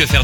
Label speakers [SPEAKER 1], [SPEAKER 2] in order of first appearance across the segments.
[SPEAKER 1] Que faire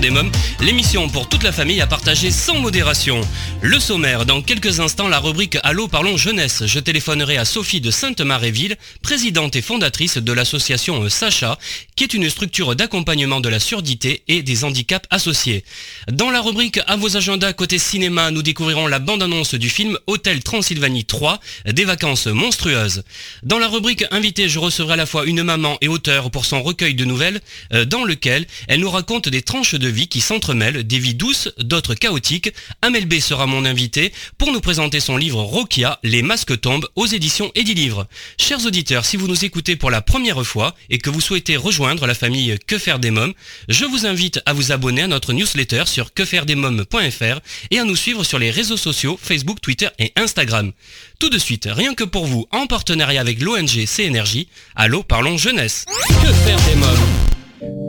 [SPEAKER 1] L'émission pour toute la famille à partager sans modération. Le sommaire, dans quelques instants, la rubrique Allô parlons jeunesse. Je téléphonerai à Sophie de Sainte-Maréville, présidente et fondatrice de l'association Sacha, qui est une structure d'accompagnement de la surdité et des handicaps associés. Dans la rubrique À vos agendas côté cinéma, nous découvrirons la bande-annonce du film Hôtel Transylvanie 3, des vacances monstrueuses. Dans la rubrique Invité, je recevrai à la fois une maman et auteur pour son recueil de nouvelles, euh, dans lequel elle nous raconte des tranches de vie qui s'entremêlent, des vies douces, d'autres chaotiques. Amel B sera mon invité pour nous présenter son livre Rokia, Les masques tombent aux éditions Livre. Chers auditeurs, si vous nous écoutez pour la première fois et que vous souhaitez rejoindre la famille Que faire des mômes, je vous invite à vous abonner à notre newsletter sur quefairedesmômes.fr et à nous suivre sur les réseaux sociaux Facebook, Twitter et Instagram. Tout de suite, rien que pour vous, en partenariat avec l'ONG CNRJ, Allô Parlons Jeunesse. Que faire des mômes?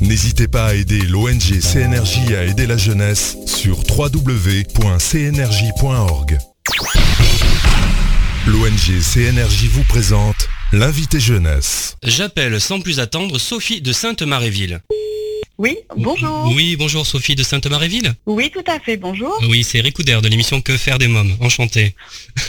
[SPEAKER 2] N'hésitez pas à aider l'ONG CNRJ à aider la jeunesse sur www.cnrj.org. L'ONG CNRJ vous présente l'invité jeunesse.
[SPEAKER 1] J'appelle sans plus attendre Sophie de Sainte-Maréville.
[SPEAKER 3] Oui, bonjour.
[SPEAKER 1] Oui, bonjour Sophie de Sainte-Maréville.
[SPEAKER 3] Oui, tout à fait, bonjour.
[SPEAKER 1] Oui, c'est Eric de l'émission Que faire des mômes? Enchanté.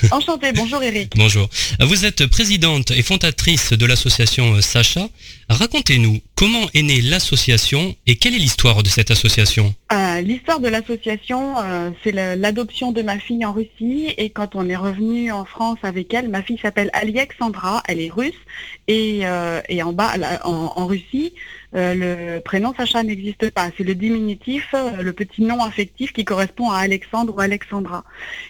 [SPEAKER 3] Enchanté, bonjour Eric.
[SPEAKER 1] bonjour. Vous êtes présidente et fondatrice de l'association Sacha. Racontez-nous comment est née l'association et quelle est l'histoire de cette association?
[SPEAKER 3] Euh, L'histoire de l'association, euh, c'est l'adoption de ma fille en Russie et quand on est revenu en France avec elle, ma fille s'appelle Alexandra, elle est russe et, euh, en bas en, Russie, le prénom Sacha n'existe pas. C'est le diminutif, le petit nom affectif qui correspond à Alexandre ou Alexandra.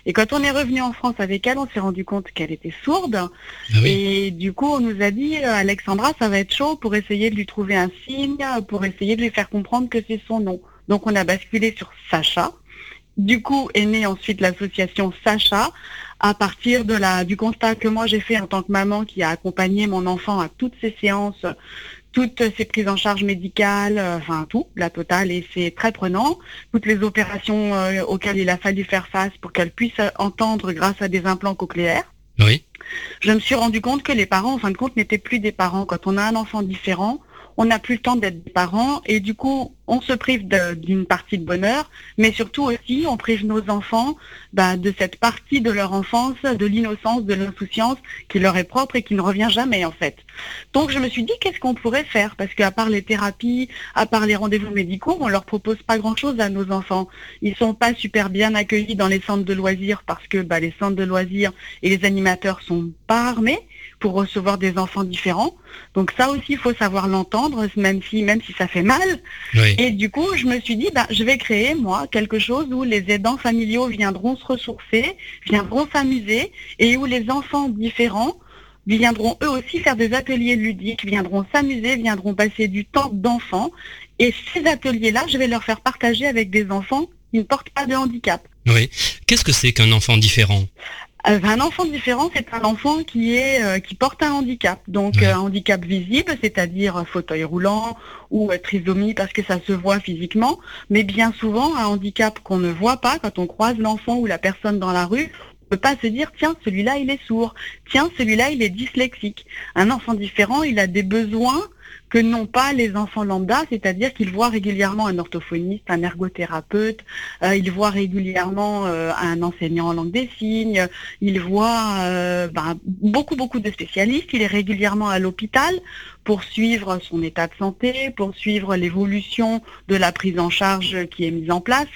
[SPEAKER 3] Et quand on est revenu en France avec elle, on s'est rendu compte qu'elle était sourde ah et du coup on nous a dit Alexandra, ça va être chaud pour essayer de lui trouver un signe, pour essayer de lui faire comprendre que c'est son nom. Donc on a basculé sur Sacha. Du coup est née ensuite l'association Sacha à partir de la, du constat que moi j'ai fait en tant que maman qui a accompagné mon enfant à toutes ses séances, toutes ses prises en charge médicales, euh, enfin tout, la totale, et c'est très prenant. Toutes les opérations euh, auxquelles il a fallu faire face pour qu'elle puisse entendre grâce à des implants cochléaires.
[SPEAKER 1] Oui.
[SPEAKER 3] Je me suis rendu compte que les parents, en fin de compte, n'étaient plus des parents. Quand on a un enfant différent, on n'a plus le temps d'être des parents et du coup, on se prive d'une partie de bonheur, mais surtout aussi, on prive nos enfants bah, de cette partie de leur enfance, de l'innocence, de l'insouciance qui leur est propre et qui ne revient jamais en fait. Donc je me suis dit, qu'est-ce qu'on pourrait faire? Parce qu'à part les thérapies, à part les rendez-vous médicaux, on leur propose pas grand-chose à nos enfants. Ils sont pas super bien accueillis dans les centres de loisirs parce que bah, les centres de loisirs et les animateurs sont pas armés pour recevoir des enfants différents. Donc ça aussi, il faut savoir l'entendre, même si, même si ça fait mal. Et du coup, je me suis dit, bah, je vais créer, moi, quelque chose où les aidants familiaux viendront se ressourcer, viendront s'amuser, et où les enfants différents viendront eux aussi faire des ateliers ludiques, viendront s'amuser, viendront passer du temps d'enfants. Et ces ateliers-là, je vais leur faire partager avec des enfants qui ne portent pas de handicap.
[SPEAKER 1] Oui. Qu'est-ce que c'est qu'un enfant différent?
[SPEAKER 3] Un enfant différent, c'est un enfant qui est euh, qui porte un handicap, donc euh, un handicap visible, c'est-à-dire fauteuil roulant ou trisomie parce que ça se voit physiquement, mais bien souvent un handicap qu'on ne voit pas quand on croise l'enfant ou la personne dans la rue. On peut pas se dire tiens celui-là il est sourd, tiens celui-là il est dyslexique. Un enfant différent, il a des besoins que n'ont pas les enfants lambda, c'est-à-dire qu'ils voient régulièrement un orthophoniste, un ergothérapeute, euh, ils voient régulièrement euh, un enseignant en langue des signes, ils voient euh, ben, beaucoup beaucoup de spécialistes, il est régulièrement à l'hôpital pour suivre son état de santé, pour suivre l'évolution de la prise en charge qui est mise en place.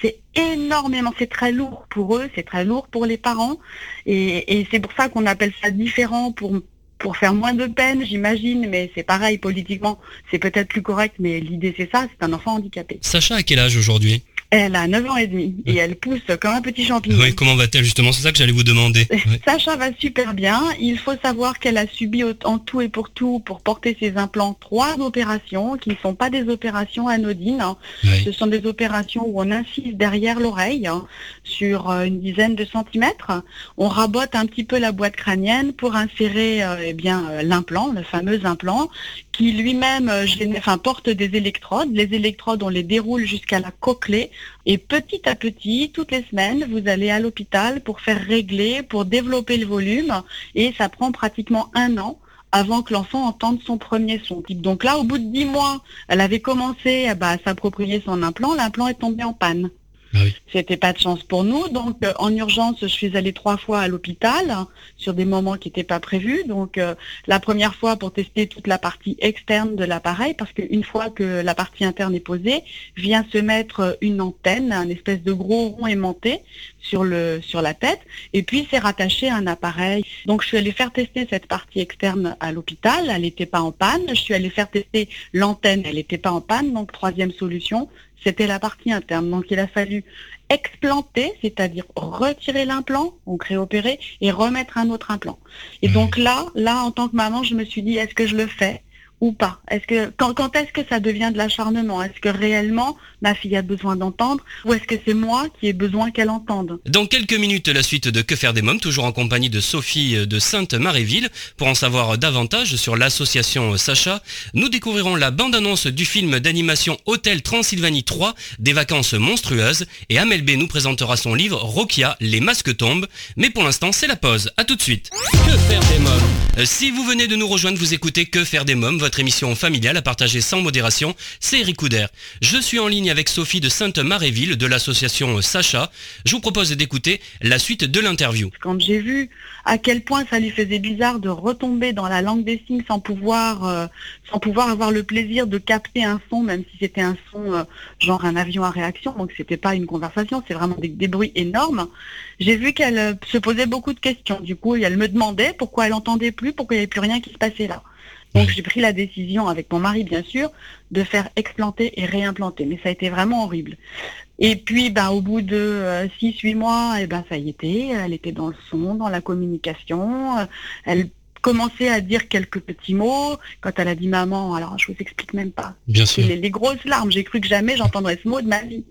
[SPEAKER 3] c'est énormément, c'est très lourd pour eux, c'est très lourd pour les parents, et, et c'est pour ça qu'on appelle ça différent pour pour faire moins de peine, j'imagine, mais c'est pareil, politiquement, c'est peut-être plus correct, mais l'idée c'est ça, c'est un enfant handicapé.
[SPEAKER 1] Sacha, à quel âge aujourd'hui?
[SPEAKER 3] Elle a 9 ans et demi et elle pousse comme un petit champignon.
[SPEAKER 1] Oui, comment va-t-elle justement? C'est ça que j'allais vous demander.
[SPEAKER 3] Sacha va super bien. Il faut savoir qu'elle a subi en tout et pour tout, pour porter ses implants, trois opérations qui ne sont pas des opérations anodines. Hein. Ce sont des opérations où on incise derrière l'oreille hein, sur euh, une dizaine de centimètres. On rabote un petit peu la boîte crânienne pour insérer euh, eh bien euh, l'implant, le fameux implant, qui lui-même enfin, porte des électrodes. Les électrodes, on les déroule jusqu'à la cochlée et petit à petit, toutes les semaines, vous allez à l'hôpital pour faire régler, pour développer le volume et ça prend pratiquement un an avant que l'enfant entende son premier son. Donc là, au bout de dix mois, elle avait commencé bah, à s'approprier son implant, l'implant est tombé en panne. Ah C'était pas de chance pour nous. Donc, euh, en urgence, je suis allée trois fois à l'hôpital sur des moments qui n'étaient pas prévus. Donc, euh, la première fois pour tester toute la partie externe de l'appareil, parce qu'une fois que la partie interne est posée, vient se mettre une antenne, un espèce de gros rond aimanté sur le sur la tête, et puis c'est rattaché à un appareil. Donc, je suis allée faire tester cette partie externe à l'hôpital. Elle n'était pas en panne. Je suis allée faire tester l'antenne. Elle n'était pas en panne. Donc, troisième solution, c'était la partie interne. Donc il a fallu explanter, c'est-à-dire retirer l'implant, donc réopérer, et remettre un autre implant. Et mmh. donc là, là, en tant que maman, je me suis dit, est-ce que je le fais? Ou pas Est-ce que quand, quand est-ce que ça devient de l'acharnement? Est-ce que réellement ma fille a besoin d'entendre? Ou est-ce que c'est moi qui ai besoin qu'elle entende?
[SPEAKER 1] Dans quelques minutes, la suite de Que faire des mômes, toujours en compagnie de Sophie de Sainte-Maréville. Pour en savoir davantage sur l'association Sacha, nous découvrirons la bande-annonce du film d'animation Hôtel Transylvanie 3, des vacances monstrueuses, et Amel B nous présentera son livre Rokia, les masques tombent. Mais pour l'instant, c'est la pause. À tout de suite. Que faire des mômes? Euh, Si vous venez de nous rejoindre, vous écoutez Que faire des mômes, émission familiale à partager sans modération, c'est Eric Couder. Je suis en ligne avec Sophie de Sainte-Maréville de l'association Sacha. Je vous propose d'écouter la suite de l'interview.
[SPEAKER 3] Quand j'ai vu à quel point ça lui faisait bizarre de retomber dans la langue des signes sans pouvoir, euh, sans pouvoir avoir le plaisir de capter un son, même si c'était un son euh, genre un avion à réaction, donc c'était pas une conversation, c'est vraiment des, des, bruits énormes. J'ai vu qu'elle euh, se posait beaucoup de questions. Du coup, elle me demandait pourquoi elle entendait plus, pourquoi il n'y avait plus rien qui se passait là. Donc j'ai pris la décision, avec mon mari bien sûr, de faire explanter et réimplanter. Mais ça a été vraiment horrible. Et puis, bah, au bout de 6-8 euh, mois, eh ben, ça y était, elle était dans le son, dans la communication, elle commencé à dire quelques petits mots. Quand elle a dit maman, alors je vous explique même pas.
[SPEAKER 1] Bien sûr.
[SPEAKER 3] Les, grosses larmes, j'ai cru que jamais j'entendrais ce mot de ma vie.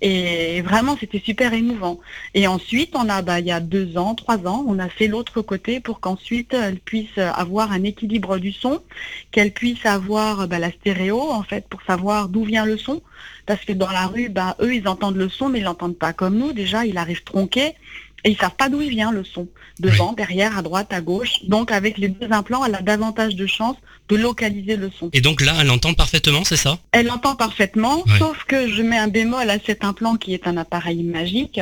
[SPEAKER 3] Et vraiment, c'était super émouvant. Et ensuite, on a, bah, il y a deux ans, trois ans, on a fait l'autre côté pour qu'ensuite elle puisse avoir un équilibre du son, qu'elle puisse avoir bah, la stéréo en fait pour savoir d'où vient le son. Parce que dans la rue, bah, eux, ils entendent le son, mais ils l'entendent pas comme nous. Déjà, il arrive tronqué. Et ils savent pas d'où il vient le son. Devant, derrière, à droite, à gauche. Donc avec les deux implants, elle a davantage de chances de localiser le son.
[SPEAKER 1] Et donc là, elle entend parfaitement, c'est ça?
[SPEAKER 3] Elle entend parfaitement, sauf que je mets un bémol à cet implant qui est un appareil magique.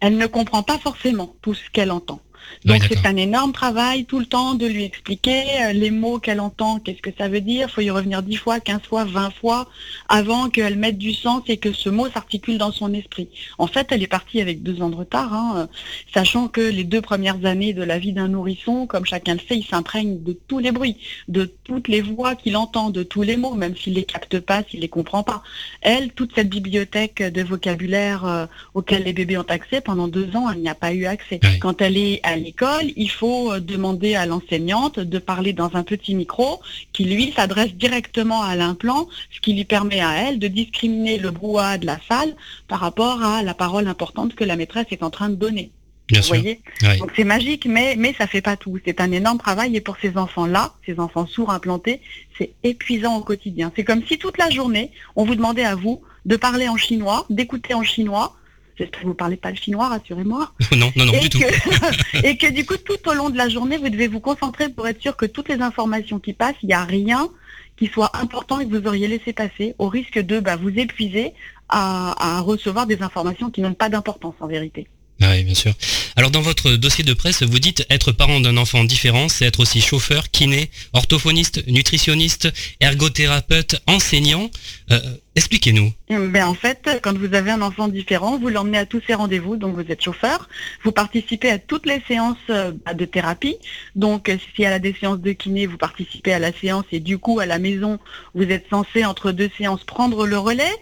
[SPEAKER 3] Elle ne comprend pas forcément tout ce qu'elle entend. Donc c'est un énorme travail tout le temps de lui expliquer euh, les mots qu'elle entend, qu'est-ce que ça veut dire. Il faut y revenir 10 fois, 15 fois, 20 fois avant qu'elle mette du sens et que ce mot s'articule dans son esprit. En fait, elle est partie avec deux ans de retard, hein, euh, sachant que les deux premières années de la vie d'un nourrisson, comme chacun le sait, il s'imprègne de tous les bruits, de toutes les voix qu'il entend, de tous les mots, même s'il les capte pas, s'il les comprend pas. Elle, toute cette bibliothèque de vocabulaire euh, auquel les bébés ont accès, pendant deux ans, elle n'y a pas eu accès. Quand elle est à l'école, il faut euh, demander à l'enseignante de parler dans un petit micro qui, lui, s'adresse directement à l'implant, ce qui lui permet à elle de discriminer le brouhaha de la salle par rapport à la parole importante que la maîtresse est en train de donner.
[SPEAKER 1] Bien Vous voyez
[SPEAKER 3] Donc c'est magique, mais, mais ça fait pas tout. C'est un énorme travail et pour ces enfants-là, ces enfants sourds implantés, c'est épuisant au quotidien. C'est comme si toute la journée, on vous demandait à vous de parler en chinois, d'écouter en chinois, J'espère que vous ne parlez pas le chinois, rassurez-moi.
[SPEAKER 1] non, non, non,
[SPEAKER 3] et
[SPEAKER 1] du
[SPEAKER 3] tout. et que du coup, tout au long de la journée, vous devez vous concentrer pour être sûr que toutes les informations qui passent, il n'y a rien qui soit important et que vous auriez laissé passer, au risque de bah, vous épuiser à, à recevoir des informations qui n'ont pas d'importance en vérité.
[SPEAKER 1] Ah oui, bien sûr. Alors dans votre dossier de presse, vous dites être parent d'un enfant différent, c'est être aussi chauffeur, kiné, orthophoniste, nutritionniste, ergothérapeute, enseignant. Euh, expliquez-nous.
[SPEAKER 3] Ben en fait, quand vous avez un enfant différent, vous l'emmenez à tous ses rendez-vous, donc vous êtes chauffeur. Vous participez à toutes les séances euh, de thérapie. Donc si elle a des séances de kiné, vous participez à la séance et du coup à la maison, vous êtes censé entre deux séances prendre le relais.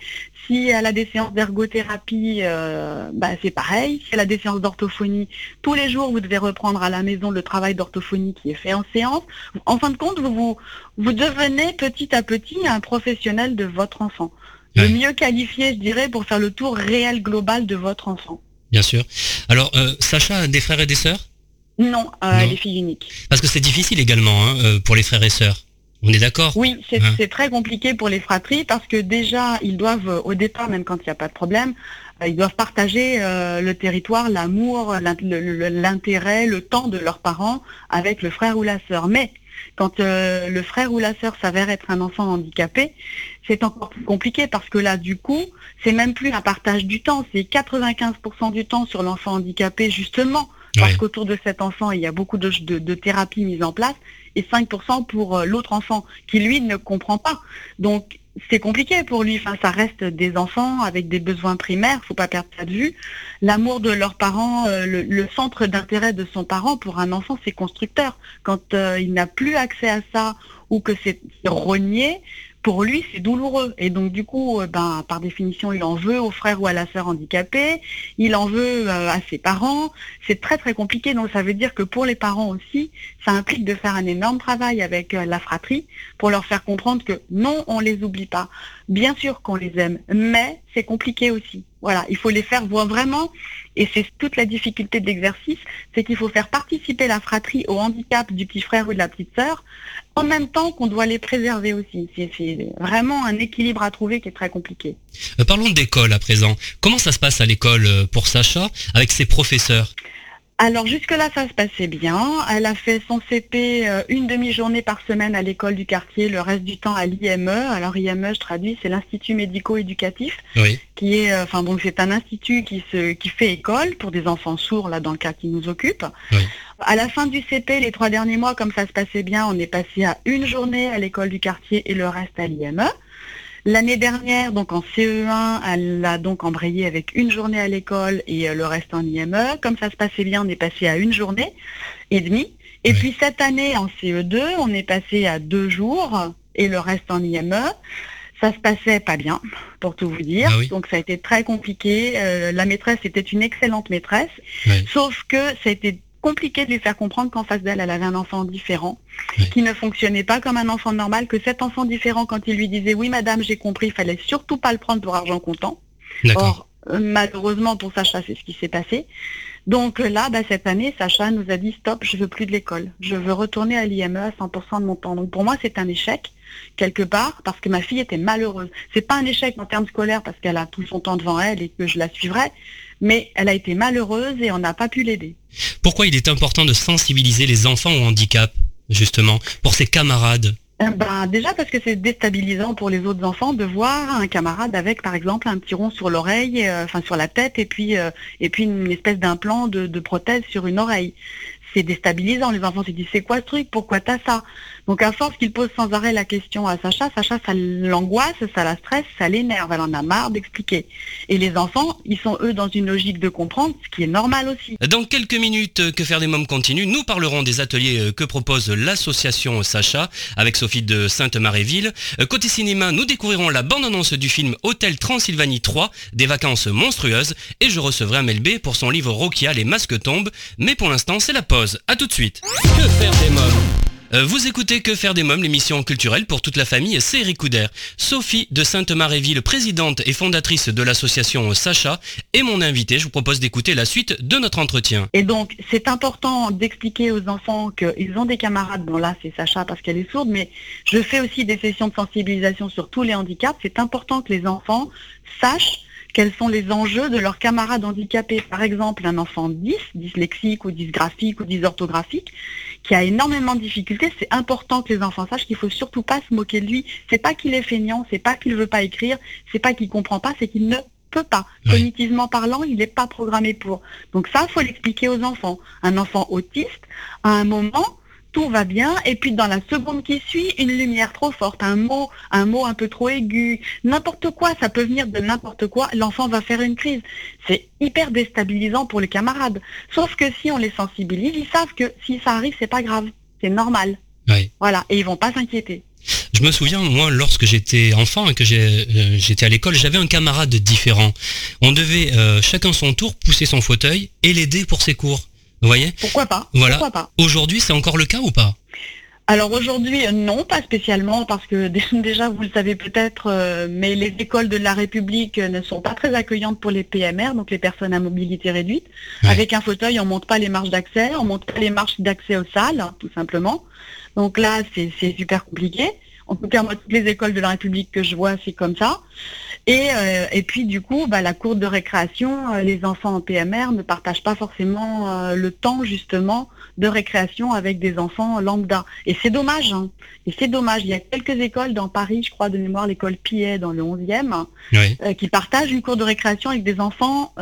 [SPEAKER 3] Si elle a des séances d'ergothérapie, euh, bah, c'est pareil. Si elle a des séances d'orthophonie, tous les jours, vous devez reprendre à la maison le travail d'orthophonie qui est fait en séance. En fin de compte, vous, vous, vous devenez petit à petit un professionnel de votre enfant. Le mieux qualifié, je dirais, pour faire le tour réel global de votre enfant.
[SPEAKER 1] Bien sûr. Alors, euh, Sacha a des frères et des sœurs?
[SPEAKER 3] Non, euh, elle est fille unique.
[SPEAKER 1] Parce que c'est difficile également hein, euh, pour les frères et sœurs. On est d'accord
[SPEAKER 3] Oui, hein c'est très compliqué pour les fratries parce que déjà, ils doivent, euh, au départ, même quand il n'y a pas de problème, ils doivent partager le territoire, l'amour, l'intérêt, le temps de leurs parents avec le frère ou la sœur. Mais quand le frère ou la sœur s'avère être un enfant handicapé, c'est encore plus compliqué parce que là, du coup, c'est même plus un partage du temps, c'est 95% du temps sur l'enfant handicapé, justement, parce qu'autour de cet enfant, il y a beaucoup de, de, thérapies mises en place et 5% pour euh, l'autre enfant qui, lui, ne comprend pas. Donc, c'est compliqué pour lui. Enfin, ça reste des enfants avec des besoins primaires, faut pas perdre ça de vue. L'amour de leurs parents, euh, le, centre d'intérêt de son parent pour un enfant, c'est constructeur. Quand euh, il n'a plus accès à ça ou que c'est rogné, pour lui, c'est douloureux. Et donc, du coup, euh, ben, par définition, il en veut au frère ou à la sœur handicapée, il en veut euh, à ses parents. C'est très, très compliqué. Donc, ça veut dire que pour les parents aussi, ça implique de faire un énorme travail avec euh, la fratrie pour leur faire comprendre que non, on les oublie pas. Bien sûr qu'on les aime, mais c'est compliqué aussi. Voilà, il faut les faire voir vraiment, et c'est toute la difficulté de l'exercice, c'est qu'il faut faire participer la fratrie au handicap du petit frère ou de la petite sœur, en même temps qu'on doit les préserver aussi. C'est vraiment un équilibre à trouver qui est très compliqué.
[SPEAKER 1] Euh, parlons d'école à présent. Comment ça se passe à l'école euh, pour Sacha avec ses professeurs?
[SPEAKER 3] Alors jusque-là, ça se passait bien. Elle a fait son CP euh, une demi-journée par semaine à l'école du quartier, le reste du temps à l'IME. Alors IME, je traduis, c'est l'Institut médico-éducatif, qui est, euh, enfin bon, c'est un institut qui se, qui fait école pour des enfants sourds là dans le cas qui nous occupe. À la fin du CP, les trois derniers mois, comme ça se passait bien, on est passé à une journée à l'école du quartier et le reste à l'IME. L'année dernière, donc en CE1, elle a donc embrayé avec une journée à l'école et euh, le reste en IME. Comme ça se passait bien, on est passé à une journée et demie. Et puis cette année, en CE2, on est passé à deux jours et le reste en IME. Ça se passait pas bien, pour tout vous dire. Ah donc ça a été très compliqué. Euh, la maîtresse était une excellente maîtresse, sauf que ça a été compliqué de lui faire comprendre qu'en face d'elle, elle avait un enfant différent, qui ne fonctionnait pas comme un enfant normal, que cet enfant différent, quand il lui disait oui madame, j'ai compris, il fallait surtout pas le prendre pour argent comptant. Or, euh, malheureusement pour Sacha, c'est ce qui s'est passé. Donc euh, là, bah, cette année, Sacha nous a dit stop, je veux plus de l'école. Je veux retourner à l'IME à 100% de mon temps. Donc pour moi, c'est un échec quelque part parce que ma fille était malheureuse. C'est pas un échec en termes scolaires parce qu'elle a tout son temps devant elle et que je la suivrai, mais elle a été malheureuse et on n'a pas pu l'aider.
[SPEAKER 1] Pourquoi il est important de sensibiliser les enfants au handicap, justement, pour ses camarades?
[SPEAKER 3] Eh ben, déjà parce que c'est déstabilisant pour les autres enfants de voir un camarade avec par exemple un petit rond sur l'oreille, euh, enfin sur la tête et puis euh, et puis une espèce d'implant de, de, prothèse sur une oreille c'est déstabilisant. Les enfants se disent c'est quoi ce truc? Pourquoi t'as ça? Donc à force qu'il pose sans arrêt la question à Sacha, Sacha ça l'angoisse, ça la stresse, ça l'énerve. Elle en a marre d'expliquer. Et les enfants, ils sont eux dans une logique de comprendre, ce qui est normal aussi.
[SPEAKER 1] Dans quelques minutes, que faire des mômes continue. Nous parlerons des ateliers euh, que propose l'association Sacha avec Sophie de Sainte-Maréville. Euh, côté cinéma, nous découvrirons la bande-annonce du film Hôtel Transylvanie 3, des vacances monstrueuses, et je recevrai Amel B pour son livre Rokia, les masques tombent. Mais pour l'instant, c'est la pause. A tout de suite. Que faire des mômes? Vous écoutez Que faire des mômes, l'émission culturelle pour toute la famille, c'est Eric Sophie de Sainte-Maréville, présidente et fondatrice de l'association Sacha, est mon invitée. Je vous propose d'écouter la suite de notre entretien.
[SPEAKER 3] Et donc, c'est important d'expliquer aux enfants qu'ils ont des camarades. Bon là, c'est Sacha parce qu'elle est sourde, mais je fais aussi des sessions de sensibilisation sur tous les handicaps. C'est important que les enfants sachent quels sont les enjeux de leurs camarades handicapés. Par exemple, un enfant 10, dyslexique ou dysgraphique ou dysorthographique, qui a énormément de difficultés, c'est important que les enfants sachent qu'il faut surtout pas se moquer de lui. C'est pas qu'il est feignant, c'est pas qu'il veut pas écrire, c'est pas qu'il comprend pas, c'est qu'il ne peut pas. Cognitivement parlant, il n'est pas programmé pour. Donc ça, il faut l'expliquer aux enfants. Un enfant autiste, à un moment, tout va bien, et puis dans la seconde qui suit, une lumière trop forte, un mot, un mot un peu trop aigu, n'importe quoi, ça peut venir de n'importe quoi, l'enfant va faire une crise. C'est hyper déstabilisant pour les camarades. Sauf que si on les sensibilise, ils savent que si ça arrive, c'est pas grave, c'est normal. Voilà, et ils vont pas s'inquiéter.
[SPEAKER 1] Je me souviens, moi, lorsque j'étais enfant et que euh, j'étais à l'école, j'avais un camarade différent. On devait euh, chacun son tour pousser son fauteuil et l'aider pour ses cours. Vous voyez
[SPEAKER 3] Pourquoi pas
[SPEAKER 1] Voilà.
[SPEAKER 3] Pourquoi pas
[SPEAKER 1] Aujourd'hui, c'est encore le cas ou pas
[SPEAKER 3] alors aujourd'hui, non, pas spécialement, parce que déjà, vous le savez peut-être, euh, mais les écoles de la République ne sont pas très accueillantes pour les PMR, donc les personnes à mobilité réduite. Avec un fauteuil, on monte pas les marches d'accès, on monte pas les marches d'accès aux salles, tout simplement. Donc là, c'est super compliqué. En tout cas, moi, toutes les écoles de la République que je vois, c'est comme ça. Et, euh, et puis, du coup, bah, la cour de récréation, euh, les enfants en PMR ne partagent pas forcément euh, le temps, justement, de récréation avec des enfants lambda. Et c'est dommage. Hein. Et c'est dommage. Il y a quelques écoles dans Paris, je crois, de mémoire, l'école Pillet dans le 11e, qui partagent une cour de récréation avec des enfants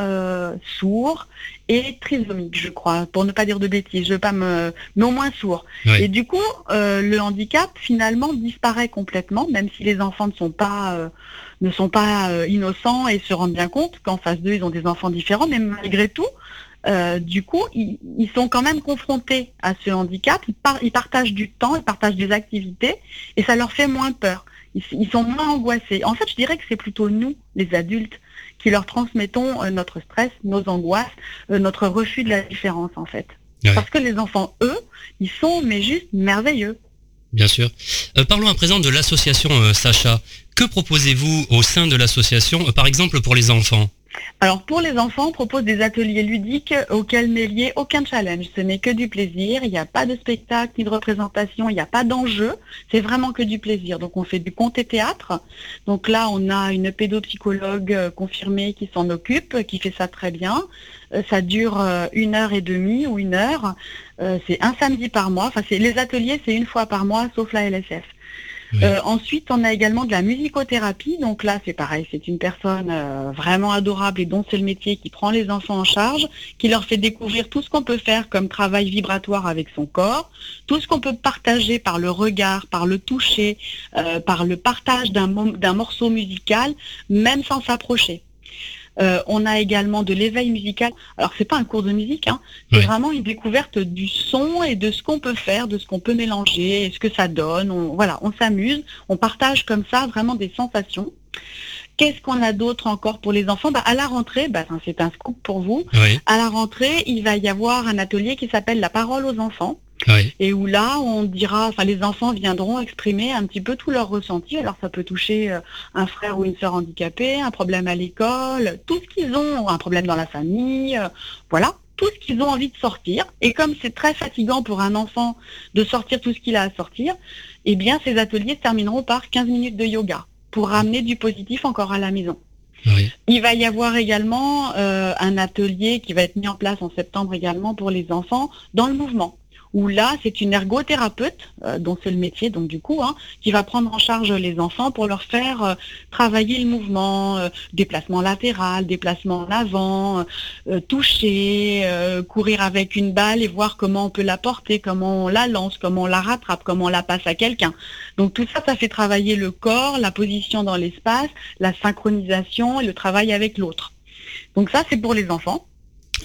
[SPEAKER 3] sourds et trisomique, je crois, pour ne pas dire de bêtises, je veux pas me, mais au moins sourd. Et du coup, euh, le handicap finalement disparaît complètement, même si les enfants ne sont pas euh, ne sont pas euh, innocents et se rendent bien compte qu'en face d'eux ils ont des enfants différents, mais malgré tout, du coup, ils, sont quand même confrontés à ce handicap. Ils, ils, partagent du temps, ils partagent des activités, et ça leur fait moins peur. Ils, ils sont moins angoissés. En fait, je dirais que c'est plutôt nous, les adultes, qui leur transmettons euh, notre stress, nos angoisses, euh, notre refus de la différence en fait. Parce que les enfants, eux, ils sont mais juste merveilleux.
[SPEAKER 1] Bien sûr. Euh, parlons à présent de l'association Sacha. Que proposez-vous au sein de l'association, par exemple pour les enfants?
[SPEAKER 3] Alors pour les enfants, on propose des ateliers ludiques auxquels n'est lié aucun challenge. Ce n'est que du plaisir, il n'y a pas de spectacle ni de représentation, il n'y a pas d'enjeu, c'est vraiment que du plaisir. Donc on fait du conte théâtre. Donc là, on a une pédopsychologue euh, confirmée qui s'en occupe, qui fait ça très bien. Euh, ça dure euh, une heure et demie ou une heure. C'est un samedi par mois. Enfin, les ateliers, c'est une fois par mois, sauf la LSF. Euh, ensuite, on a également de la musicothérapie. Donc là, c'est pareil, c'est une personne euh, vraiment adorable et dont c'est le métier qui prend les enfants en charge, qui leur fait découvrir tout ce qu'on peut faire comme travail vibratoire avec son corps, tout ce qu'on peut partager par le regard, par le toucher, euh, par le partage d'un morceau musical, même sans s'approcher. Euh, on a également de l'éveil musical. Alors c'est pas un cours de musique, hein. c'est vraiment une découverte du son et de ce qu'on peut faire, de ce qu'on peut mélanger, et ce que ça donne. On, voilà, on s'amuse, on partage comme ça vraiment des sensations. Qu'est-ce qu'on a d'autre encore pour les enfants? Bah, À la rentrée, bah, c'est un scoop pour vous. À la rentrée, il va y avoir un atelier qui s'appelle La parole aux enfants. Et où là, on dira, enfin, les enfants viendront exprimer un petit peu tout leur ressenti. Alors, ça peut toucher euh, un frère ou une sœur handicapée, un problème à l'école, tout ce qu'ils ont, un problème dans la famille, euh, voilà, tout ce qu'ils ont envie de sortir. Et comme c'est très fatigant pour un enfant de sortir tout ce qu'il a à sortir, eh bien, ces ateliers se termineront par 15 minutes de yoga pour ramener du positif encore à la maison. Il va y avoir également euh, un atelier qui va être mis en place en septembre également pour les enfants dans le mouvement où là, c'est une ergothérapeute, euh, dont c'est le métier, donc du coup, hein, qui va prendre en charge les enfants pour leur faire euh, travailler le mouvement, euh, déplacement latéral, déplacement en avant, toucher, courir avec une balle et voir comment on peut la porter, comment on la lance, comment on la rattrape, comment on la passe à quelqu'un. Donc tout ça, ça fait travailler le corps, la position dans l'espace, la synchronisation et le travail avec l'autre. Donc ça, c'est pour les enfants.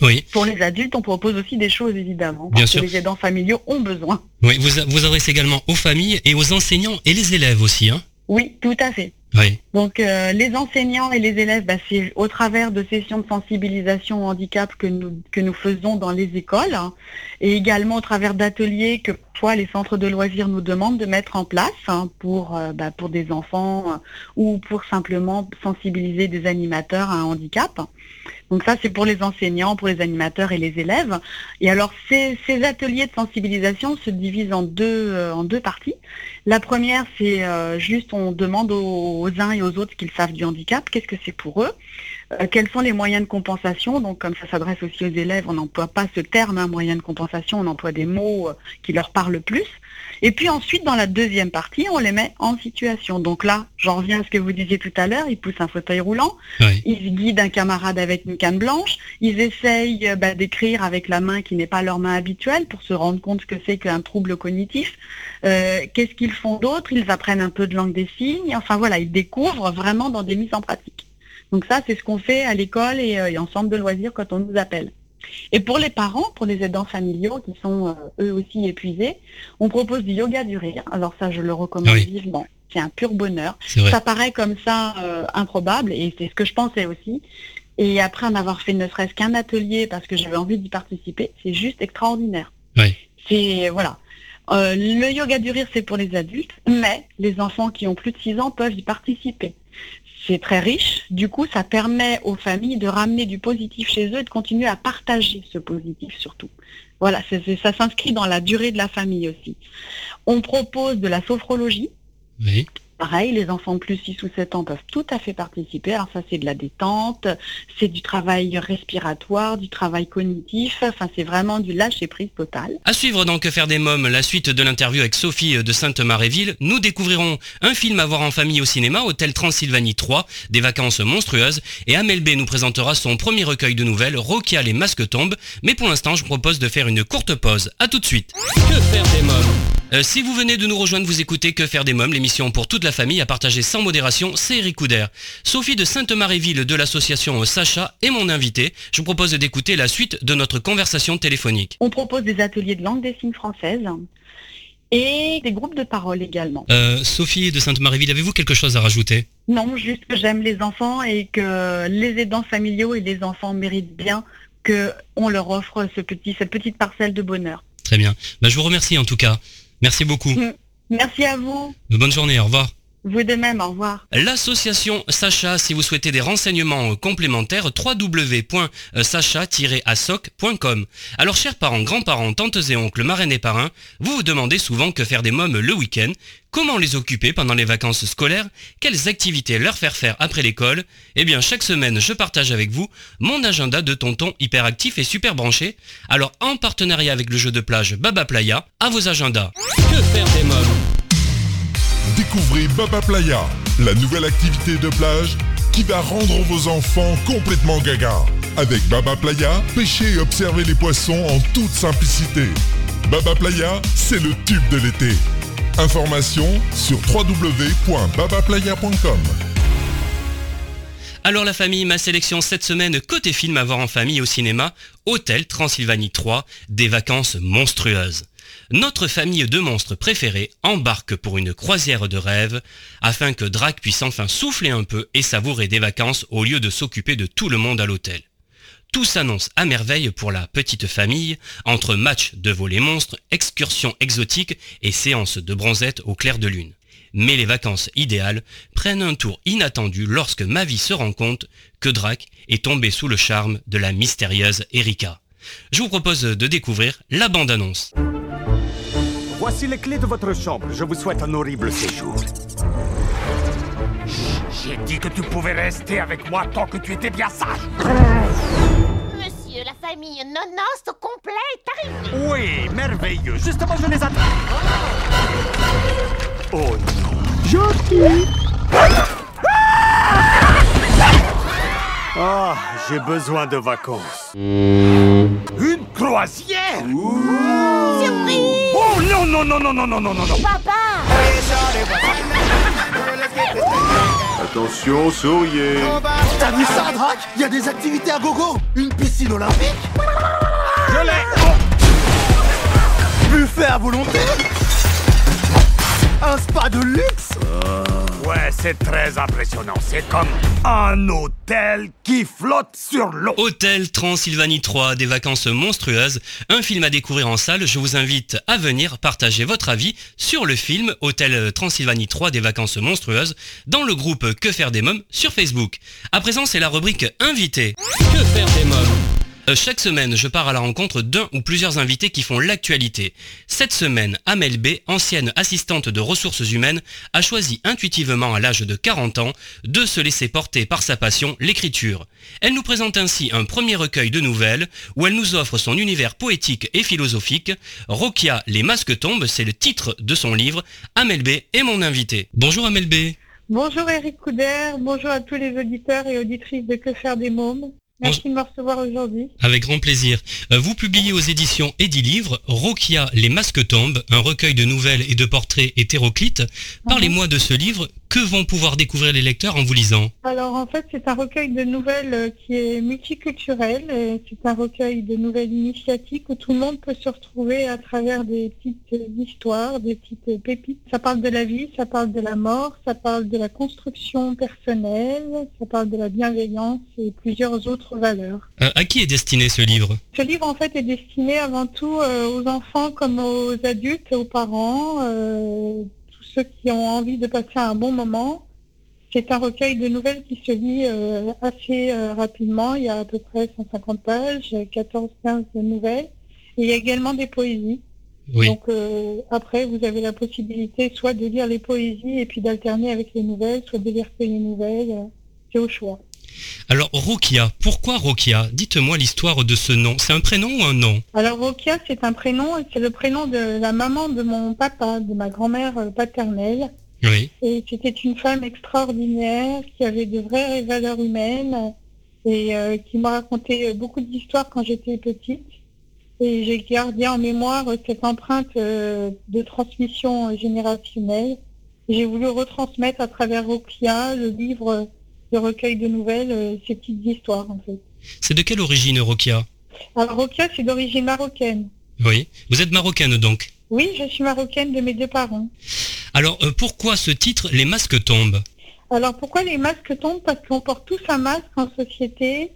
[SPEAKER 1] Oui.
[SPEAKER 3] Pour les adultes, on propose aussi des choses évidemment. Bien sûr. que les aidants familiaux ont besoin.
[SPEAKER 1] Oui, vous vous adressez également aux familles et aux enseignants et les élèves aussi. Hein
[SPEAKER 3] oui, tout à fait.
[SPEAKER 1] Oui.
[SPEAKER 3] Donc euh, les enseignants et les élèves, bah, c'est au travers de sessions de sensibilisation au handicap que nous, que nous faisons dans les écoles hein, et également au travers d'ateliers que toi les centres de loisirs nous demandent de mettre en place hein, pour, euh, bah, pour des enfants euh, ou pour simplement sensibiliser des animateurs à un handicap. Donc ça, c'est pour les enseignants, pour les animateurs et les élèves. Et alors, ces, ateliers de sensibilisation se divisent en deux, euh, parties. La première, c'est euh, juste, on demande aux, uns et aux autres qu'ils savent du handicap, qu'est-ce que c'est pour eux, euh, quels sont les moyens de compensation. Donc, comme ça s'adresse aussi aux élèves, on n'emploie pas ce terme, hein, moyen de compensation, on emploie des mots qui leur parlent plus. Et puis ensuite, dans la deuxième partie, on les met en situation. Donc là, j'en reviens à ce que vous disiez tout à l'heure, ils poussent un fauteuil roulant, ils guident un camarade avec une canne blanche, ils essayent euh, bah, d'écrire avec la main qui n'est pas leur main habituelle pour se rendre compte que c'est qu'un trouble cognitif. Euh, qu'est-ce qu'ils font d'autre? Ils apprennent un peu de langue des signes. Enfin voilà, ils découvrent vraiment dans des mises en pratique. Donc ça, c'est ce qu'on fait à l'école et, euh, et en centre de loisirs quand on nous appelle. Et pour les parents, pour les aidants familiaux qui sont euh, eux aussi épuisés, on propose du yoga du rire. Alors ça, je le recommande vivement. c'est un pur bonheur. Ça paraît comme ça euh, improbable et c'est ce que je pensais aussi. Et après en avoir fait ne serait-ce qu'un atelier parce que j'avais envie d'y participer, c'est juste extraordinaire. C'est voilà. Euh, le yoga du rire, c'est pour les adultes, mais les enfants qui ont plus de 6 ans peuvent y participer. C'est très riche. Du coup, ça permet aux familles de ramener du positif chez eux et de continuer à partager ce positif surtout. Voilà, ça s'inscrit dans la durée de la famille aussi. On propose de la sophrologie.
[SPEAKER 1] Oui.
[SPEAKER 3] Pareil, les enfants de plus 6 ou 7 ans peuvent tout à fait participer. Alors ça, c'est de la détente, c'est du travail respiratoire, du travail cognitif. Enfin, c'est vraiment du lâcher-prise total.
[SPEAKER 1] À suivre dans Que faire des mômes, la suite de l'interview avec Sophie de Sainte-Maréville, nous découvrirons un film à voir en famille au cinéma, Hôtel Transylvanie 3, des vacances monstrueuses, et Amel B nous présentera son premier recueil de nouvelles, Rokia les masques tombent, mais pour l'instant je propose de faire une courte pause. À tout de suite. Que faire des mômes? Euh, si vous venez de nous rejoindre, vous écoutez Que faire des mômes, l'émission pour toute la famille à partager sans modération, c'est Eric Couder. Sophie de Sainte-Maréville de l'association Sacha est mon invité. Je vous propose d'écouter la suite de notre conversation téléphonique.
[SPEAKER 3] On propose des ateliers de langue des signes française et des groupes de parole également.
[SPEAKER 1] Euh, Sophie de Sainte-Maréville, avez-vous quelque chose à rajouter?
[SPEAKER 3] Non, juste que j'aime les enfants et que les aidants familiaux et les enfants méritent bien qu'on leur offre ce petit, cette petite parcelle de bonheur.
[SPEAKER 1] Très bien. Bah, je vous remercie en tout cas. Merci beaucoup.
[SPEAKER 3] Merci à vous.
[SPEAKER 1] Bonne journée, au revoir.
[SPEAKER 3] Vous de même, au revoir.
[SPEAKER 1] L'association Sacha, si vous souhaitez des renseignements complémentaires, www.sacha-asoc.com. Alors chers parents, grands-parents, tantes et oncles, marraines et parrains, vous vous demandez souvent que faire des mômes le week-end, comment les occuper pendant les vacances scolaires, quelles activités leur faire faire après l'école? Eh bien chaque semaine, je partage avec vous mon agenda de tonton hyperactif et super branché. Alors en partenariat avec le jeu de plage Baba Playa, à vos agendas. Que faire des mômes?
[SPEAKER 2] Découvrez Baba Playa, la nouvelle activité de plage qui va rendre vos enfants complètement gaga. Avec Baba Playa, pêchez et observez les poissons en toute simplicité. Baba Playa, c'est le tube de l'été. Information sur www.babaplaya.com.
[SPEAKER 1] Alors la famille, ma sélection cette semaine côté film à voir en famille au cinéma, Hôtel Transylvanie 3, des vacances monstrueuses. Notre famille de monstres préférés embarque pour une croisière de rêve afin que Drac puisse enfin souffler un peu et savourer des vacances au lieu de s'occuper de tout le monde à l'hôtel. Tout s'annonce à merveille pour la petite famille, entre matchs de volets monstres, excursions exotiques et séances de bronzette au clair de lune. Mais les vacances idéales prennent un tour inattendu lorsque Mavi se rend compte que Drac est tombé sous le charme de la mystérieuse Erika. Je vous propose de découvrir la bande-annonce.
[SPEAKER 4] Voici les clés de votre chambre. Je vous souhaite un horrible séjour. J'ai dit que tu pouvais rester avec moi tant que tu étais bien sage.
[SPEAKER 5] Monsieur, la famille nonos au complet est arrivée.
[SPEAKER 4] Oui, merveilleux. Justement, je les attends. Oh non. Ah, j'ai besoin de vacances. Une croisière.
[SPEAKER 5] Surprise.
[SPEAKER 4] Oh non, non, non, non, non, non, non, non, non.
[SPEAKER 5] Papa.
[SPEAKER 6] Attention, souriez.
[SPEAKER 7] T'as vu ça, Drac? Il y a des activités à gogo. Une piscine olympique.
[SPEAKER 4] Je l'ai.
[SPEAKER 7] Buffet à volonté. Un spa de luxe
[SPEAKER 4] Ouais, c'est très impressionnant. C'est comme un hôtel qui flotte sur l'eau.
[SPEAKER 1] Hôtel Transylvanie 3, des vacances monstrueuses, un film à découvrir en salle. Je vous invite à venir partager votre avis sur le film Hôtel Transylvanie 3, des vacances monstrueuses dans le groupe Que faire des mômes sur Facebook. À présent, c'est la rubrique Invité. Que faire des mômes? Euh, chaque semaine, je pars à la rencontre d'un ou plusieurs invités qui font l'actualité. Cette semaine, Amel B, ancienne assistante de ressources humaines, a choisi intuitivement à l'âge de 40 ans de se laisser porter par sa passion, l'écriture. Elle nous présente ainsi un premier recueil de nouvelles où elle nous offre son univers poétique et philosophique. Rokia, les masques tombent, c'est le titre de son livre. Amel B est mon invité. Bonjour Amel B.
[SPEAKER 3] Bonjour Eric Couder, bonjour à tous les auditeurs et auditrices de Que faire des mômes. Merci de me recevoir aujourd'hui.
[SPEAKER 1] Avec grand plaisir. Euh, Vous publiez aux éditions Livre Rokia, les masques tombent, un recueil de nouvelles et de portraits hétéroclites. Parlez-moi de ce livre. Que vont pouvoir découvrir les lecteurs en vous lisant
[SPEAKER 8] Alors en fait, c'est un recueil de nouvelles euh, qui est multiculturel. C'est un recueil de nouvelles initiatiques où tout le monde peut se retrouver à travers des petites histoires, des petites pépites. Ça parle de la vie, ça parle de la mort, ça parle de la construction personnelle, ça parle de la bienveillance et plusieurs autres valeurs.
[SPEAKER 1] Euh, à qui est destiné ce livre?
[SPEAKER 8] Ce livre en fait est destiné avant tout euh, aux enfants comme aux adultes aux parents. euh, ceux qui ont envie de passer un bon moment. C'est un recueil de nouvelles qui se lit euh, assez euh, rapidement. Il y a à peu près 150 pages, 14-15 nouvelles. Et il y a également des poésies.
[SPEAKER 1] Oui.
[SPEAKER 8] Donc euh, après, vous avez la possibilité soit de lire les poésies et puis d'alterner avec les nouvelles, soit de lire que les nouvelles. C'est au choix.
[SPEAKER 1] Alors Rokia, pourquoi Rokia? Dites-moi l'histoire de ce nom. C'est un prénom ou un nom?
[SPEAKER 8] Alors Rokia, c'est un prénom, c'est le prénom de la maman de mon papa, de ma grand-mère euh, paternelle.
[SPEAKER 1] Oui.
[SPEAKER 8] Et c'était une femme extraordinaire qui avait de vraies valeurs humaines et euh, qui m'a raconté euh, beaucoup d'histoires quand j'étais petite. Et j'ai gardé en mémoire cette empreinte euh, de transmission générationnelle. J'ai voulu retransmettre à travers Rokia, le livre de recueil de nouvelles, euh, ces petites histoires en fait.
[SPEAKER 1] C'est de quelle origine Rokia
[SPEAKER 8] Alors Rokia, c'est d'origine marocaine.
[SPEAKER 1] Oui. Vous êtes marocaine donc.
[SPEAKER 8] Oui, je suis marocaine de mes deux parents.
[SPEAKER 1] Alors euh, pourquoi ce titre Les masques tombent
[SPEAKER 8] Alors pourquoi les masques tombent? Parce qu'on porte tous un masque en société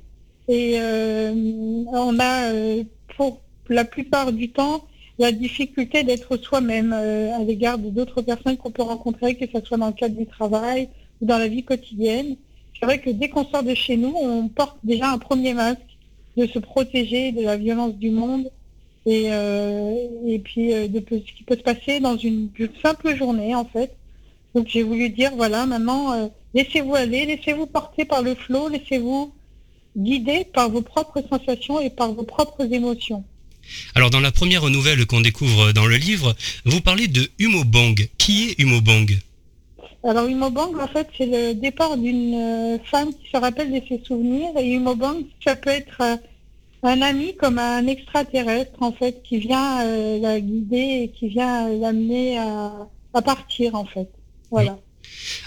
[SPEAKER 8] et euh, on a euh, pour la plupart du temps la difficulté d'être soi-même à l'égard de d'autres personnes qu'on peut rencontrer, que ce soit dans le cadre du travail ou dans la vie quotidienne. C'est vrai que dès qu'on sort de chez nous, on porte déjà un premier masque de se protéger de la violence du monde et, euh, puis euh, de ce qui peut se passer dans une, simple journée en fait. Donc j'ai voulu dire, voilà, maintenant, euh, laissez-vous aller, laissez-vous porter par le flot, laissez-vous guider par vos propres sensations et par vos propres émotions.
[SPEAKER 1] Alors dans la première nouvelle qu'on découvre dans le livre, vous parlez de Humobong. Qui est Humobong
[SPEAKER 8] Alors Humobang, en fait, c'est le départ d'une euh, femme qui se rappelle de ses souvenirs. Et Humobang, ça peut être euh, un ami comme un extraterrestre, en fait, qui vient euh, la guider et qui vient l'amener à, à partir, en fait. Voilà.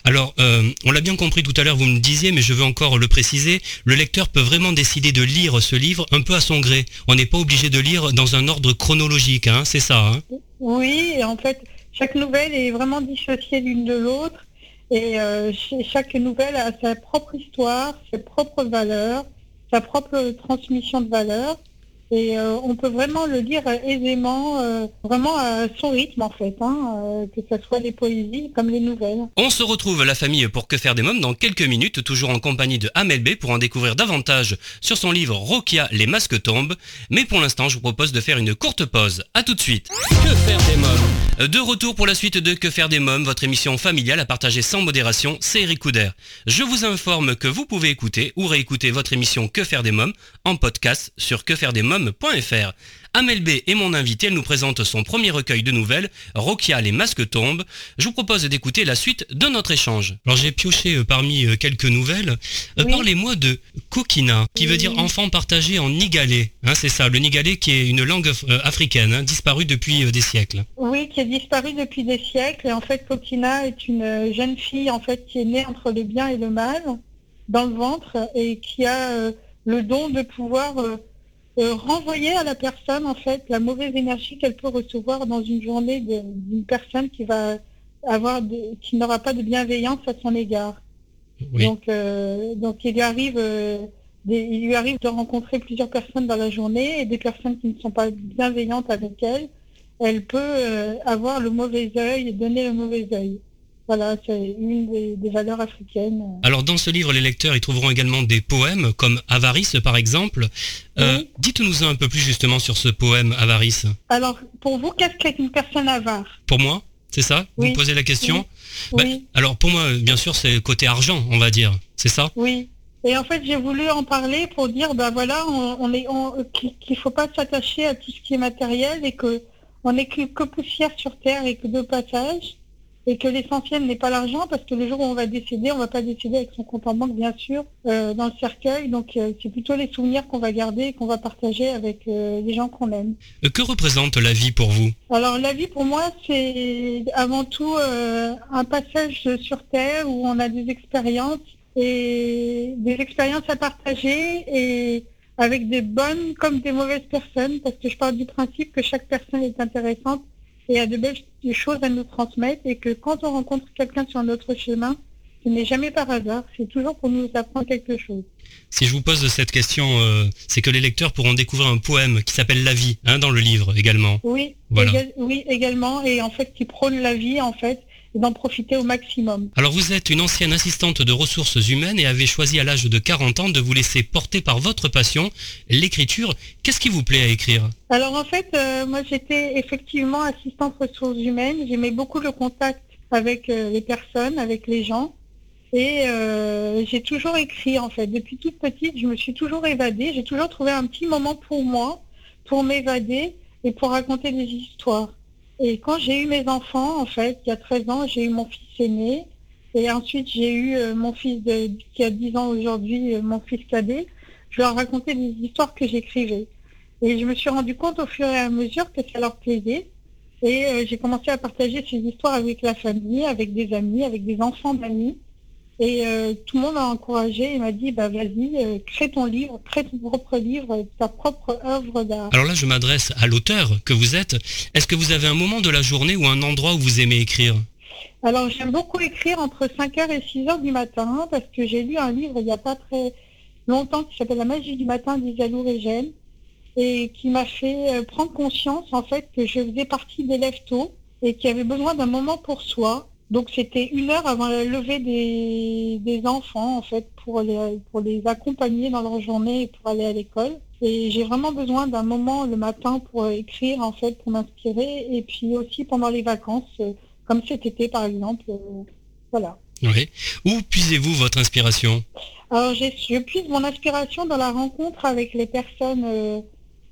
[SPEAKER 1] Alors, euh, on l'a bien compris tout à l'heure, vous me disiez, mais je veux encore le préciser, le lecteur peut vraiment décider de lire ce livre un peu à son gré. On n'est pas obligé de lire dans un ordre chronologique, hein, c'est ça. Hein?
[SPEAKER 8] Oui, en fait, chaque nouvelle est vraiment dissociée l'une de l'autre. Et euh, ch- chaque nouvelle a sa propre histoire, ses propres valeurs, sa propre transmission de valeurs. Et euh, on peut vraiment le lire euh, aisément, euh, vraiment à son rythme en fait, hein, que ce soit les poésies comme les nouvelles.
[SPEAKER 1] On se retrouve la famille pour Que faire des mômes dans quelques minutes, toujours en compagnie de Amel B pour en découvrir davantage sur son livre Rokia, les masques tombent. Mais pour l'instant, je vous propose de faire une courte pause. A tout de suite. Que faire des mômes? De retour pour la suite de Que faire des mômes, votre émission familiale à partager sans modération, c'est Eric Couder. Je vous informe que vous pouvez écouter ou réécouter votre émission Que faire des mômes en podcast sur Amel B est mon invité, elle nous présente son premier recueil de nouvelles, Rokia, les masques tombent. Je vous propose d'écouter la suite de notre échange. Alors j'ai pioché euh, parmi euh, quelques nouvelles. Euh,
[SPEAKER 8] Oui.
[SPEAKER 1] Parlez-moi de Kokina, qui veut dire enfant partagé en nigalais. Hein, c'est ça, le nigalais qui est une langue africaine, hein, disparue depuis des siècles.
[SPEAKER 8] Oui, qui a disparu depuis des siècles. Et en fait, Kokina est une jeune fille en fait qui est née entre le bien et le mal dans le ventre et qui a euh, le don de pouvoir euh, euh, renvoyer à la personne en fait la mauvaise énergie qu'elle peut recevoir dans une journée d'une personne qui va avoir de- qui n'aura pas de bienveillance à son égard.
[SPEAKER 1] Oui.
[SPEAKER 8] Donc, euh, donc il lui arrive, euh, des- il lui arrive de rencontrer plusieurs personnes dans la journée et des personnes qui ne sont pas bienveillantes avec elle. Elle peut avoir le mauvais œil et donner le mauvais œil. Voilà, c'est une des, des valeurs africaines.
[SPEAKER 1] Alors dans ce livre, les lecteurs y trouveront également des poèmes, comme Avarice par exemple. Euh,
[SPEAKER 8] Oui.
[SPEAKER 1] Dites-nous un peu plus justement sur ce poème Avarice.
[SPEAKER 8] Alors, pour vous, qu'est-ce qu'est une personne avare?
[SPEAKER 1] Pour moi, c'est ça? Vous me posez la question?
[SPEAKER 8] Oui.
[SPEAKER 1] Bah,
[SPEAKER 8] Oui,
[SPEAKER 1] Alors pour moi, bien sûr, c'est le côté argent, on va dire. C'est ça?
[SPEAKER 8] Oui. Et en fait, j'ai voulu en parler pour dire, ben voilà, on, on est, on- qu'il qu'il faut pas s'attacher à tout ce qui est matériel et que on n'est que, que poussière sur terre et que de passage. Et que l'essentiel n'est pas l'argent parce que le jour où on va décéder, on va pas décéder avec son compte en banque bien sûr euh, dans le cercueil. Donc euh, c'est plutôt les souvenirs qu'on va garder et qu'on va partager avec euh, les gens qu'on aime.
[SPEAKER 1] Que représente la vie pour vous?
[SPEAKER 8] Alors la vie pour moi c'est avant tout un passage sur terre où on a des expériences et des expériences à partager et avec des bonnes comme des mauvaises personnes parce que je pars du principe que chaque personne est intéressante et a de belles choses à nous transmettre et que quand on rencontre quelqu'un sur notre chemin, ce n'est jamais par hasard, c'est toujours pour nous apprendre quelque chose.
[SPEAKER 1] Si je vous pose cette question, euh, c'est que les lecteurs pourront découvrir un poème qui s'appelle La vie, hein, dans le livre également.
[SPEAKER 8] Oui, oui, également, et en fait qui prône la vie en fait, et d'en profiter au maximum.
[SPEAKER 1] Alors vous êtes une ancienne assistante de ressources humaines et avez choisi à l'âge de 40 ans de vous laisser porter par votre passion, l'écriture. Qu'est-ce qui vous plaît à écrire?
[SPEAKER 8] Alors en fait, euh, moi j'étais effectivement assistante ressources humaines. J'aimais beaucoup le contact avec euh, les personnes, avec les gens. Et euh, j'ai toujours écrit en fait. Depuis toute petite, je me suis toujours évadée. J'ai toujours trouvé un petit moment pour moi, pour m'évader et pour raconter des histoires. Et quand j'ai eu mes enfants, en fait, il y a 13 ans, j'ai eu mon fils aîné. Et ensuite, j'ai eu euh, mon fils qui a 10 ans aujourd'hui, euh, mon fils cadet. Je leur racontais des histoires que j'écrivais. Et je me suis rendu compte au fur et à mesure que ça leur plaisait. Et euh, j'ai commencé à partager ces histoires avec la famille, avec des amis, avec des enfants d'amis. Et euh, tout le monde m'a encouragé et m'a dit, bah vas-y, euh, crée ton livre, crée ton propre livre, ta propre œuvre d'art.
[SPEAKER 1] Alors là, je m'adresse à l'auteur que vous êtes. Est-ce que vous avez un moment de la journée ou un endroit où vous aimez écrire?
[SPEAKER 8] Alors j'aime beaucoup écrire entre 5h et 6h du matin parce que j'ai lu un livre il n'y a pas très longtemps qui s'appelle La magie du matin d'Isalou Régène et qui m'a fait euh, prendre conscience en fait que je faisais partie d'élèves tôt et qui avait besoin d'un moment pour soi donc c'était une heure avant la levée des, enfants en fait pour les, pour les accompagner dans leur journée et pour aller à l'école. Et j'ai vraiment besoin d'un moment le matin pour écrire en fait, pour m'inspirer et puis aussi pendant les vacances, euh, comme cet été par exemple. Euh, voilà.
[SPEAKER 1] Oui. Où puisez-vous votre inspiration?
[SPEAKER 8] Alors je puise mon inspiration dans la rencontre avec les personnes euh,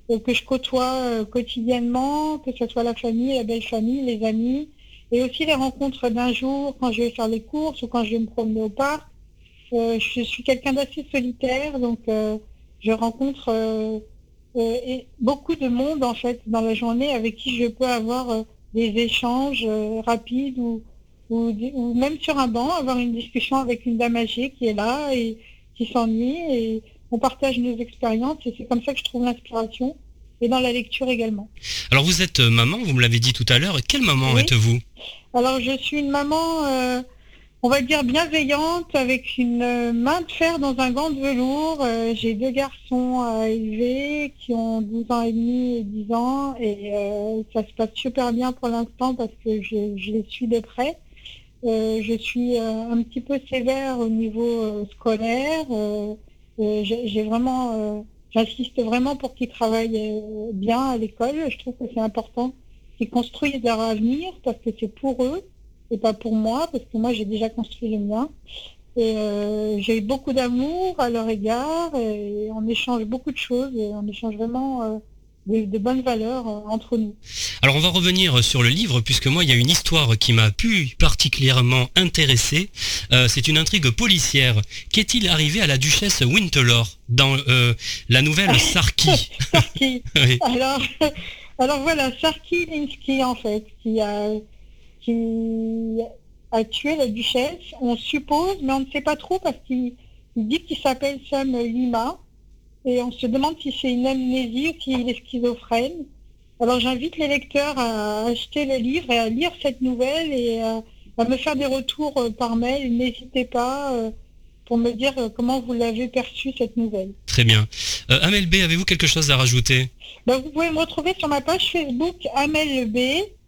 [SPEAKER 8] que je côtoie quotidiennement, que ce soit la famille, la belle famille, les amis et aussi les rencontres d'un jour quand je vais faire les courses ou quand je vais me promener au parc. Euh, je suis quelqu'un d'assez solitaire, donc euh, je rencontre euh, beaucoup de monde en fait dans la journée avec qui je peux avoir des échanges rapides ou, ou, même sur un banc, avoir une discussion avec une dame âgée qui est là et qui s'ennuie et on partage nos expériences et c'est comme ça que je trouve l'inspiration et dans la lecture également.
[SPEAKER 1] Alors vous êtes euh, maman, vous me l'avez dit tout à l'heure. Quelle maman êtes-vous?
[SPEAKER 8] Alors je suis une maman, euh, on va dire bienveillante, avec une euh, main de fer dans un gant de velours. J'ai deux garçons à élever qui ont 12 ans et demi et 10 ans et ça se passe super bien pour l'instant parce que je, je, les suis de près. je suis un petit peu sévère au niveau scolaire. J'ai vraiment J'insiste vraiment pour qu'ils travaillent euh, bien à l'école. Je trouve que c'est important qu'ils construisent leur avenir parce que c'est pour eux et pas pour moi, parce que moi j'ai déjà construit le mien. Et euh, j'ai eu beaucoup d'amour à leur égard et on échange beaucoup de choses et on échange vraiment euh, de, bonnes valeurs euh, entre nous.
[SPEAKER 1] Alors on va revenir sur le livre puisque moi il y a une histoire qui m'a pu particulièrement intéresser. Euh, c'est une intrigue policière. Qu'est-il arrivé à la duchesse Winterlore dans euh, la nouvelle Sarki?
[SPEAKER 8] Sarki. alors, alors voilà, Sarki Linsky en fait, qui a, qui a tué la duchesse. On suppose, mais on ne sait pas trop parce qu'il dit qu'il s'appelle Sam Lima. Et on se demande si c'est une amnésie ou s'il est schizophrène. Alors j'invite les lecteurs à acheter le livre et à lire cette nouvelle et à, me faire des retours euh, par mail. N'hésitez pas euh, pour me dire euh, comment vous l'avez perçu cette nouvelle.
[SPEAKER 1] Très bien. Amel B, avez-vous quelque chose à rajouter?
[SPEAKER 8] Ben, Vous pouvez me retrouver sur ma page Facebook Amel B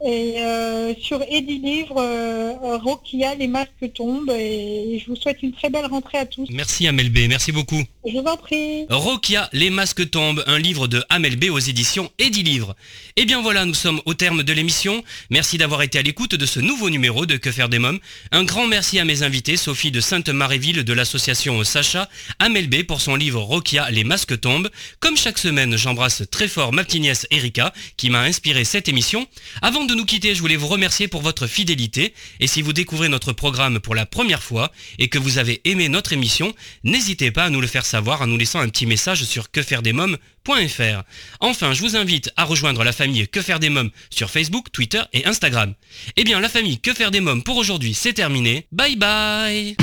[SPEAKER 8] et euh, sur Eddie Livre, euh, Rokia, les masques tombent. Et je vous souhaite une très belle rentrée à tous.
[SPEAKER 1] Merci Amel B, merci beaucoup.
[SPEAKER 8] Je vous en prie.
[SPEAKER 1] Rokia, les masques tombent, un livre de Amel B aux éditions Eddie Livre. Et eh bien voilà, nous sommes au terme de l'émission. Merci d'avoir été à l'écoute de ce nouveau numéro de Que faire des mômes. Un grand merci à mes invités, Sophie de Sainte-Maréville de l'association Sacha, Amel B pour son livre Rokia, les masques tombent. Comme chaque semaine, j'embrasse très fort ma petite nièce Erika qui m'a inspiré cette émission. Avant de nous quitter, je voulais vous remercier pour votre fidélité et si vous découvrez notre programme pour la première fois et que vous avez aimé notre émission, n'hésitez pas à nous le faire savoir en nous laissant un petit message sur quefairedesmoms.fr. Enfin, je vous invite à rejoindre la famille Que faire des mômes sur Facebook, Twitter et Instagram. Eh bien, la famille Que faire des mômes pour aujourd'hui, c'est terminé. Bye bye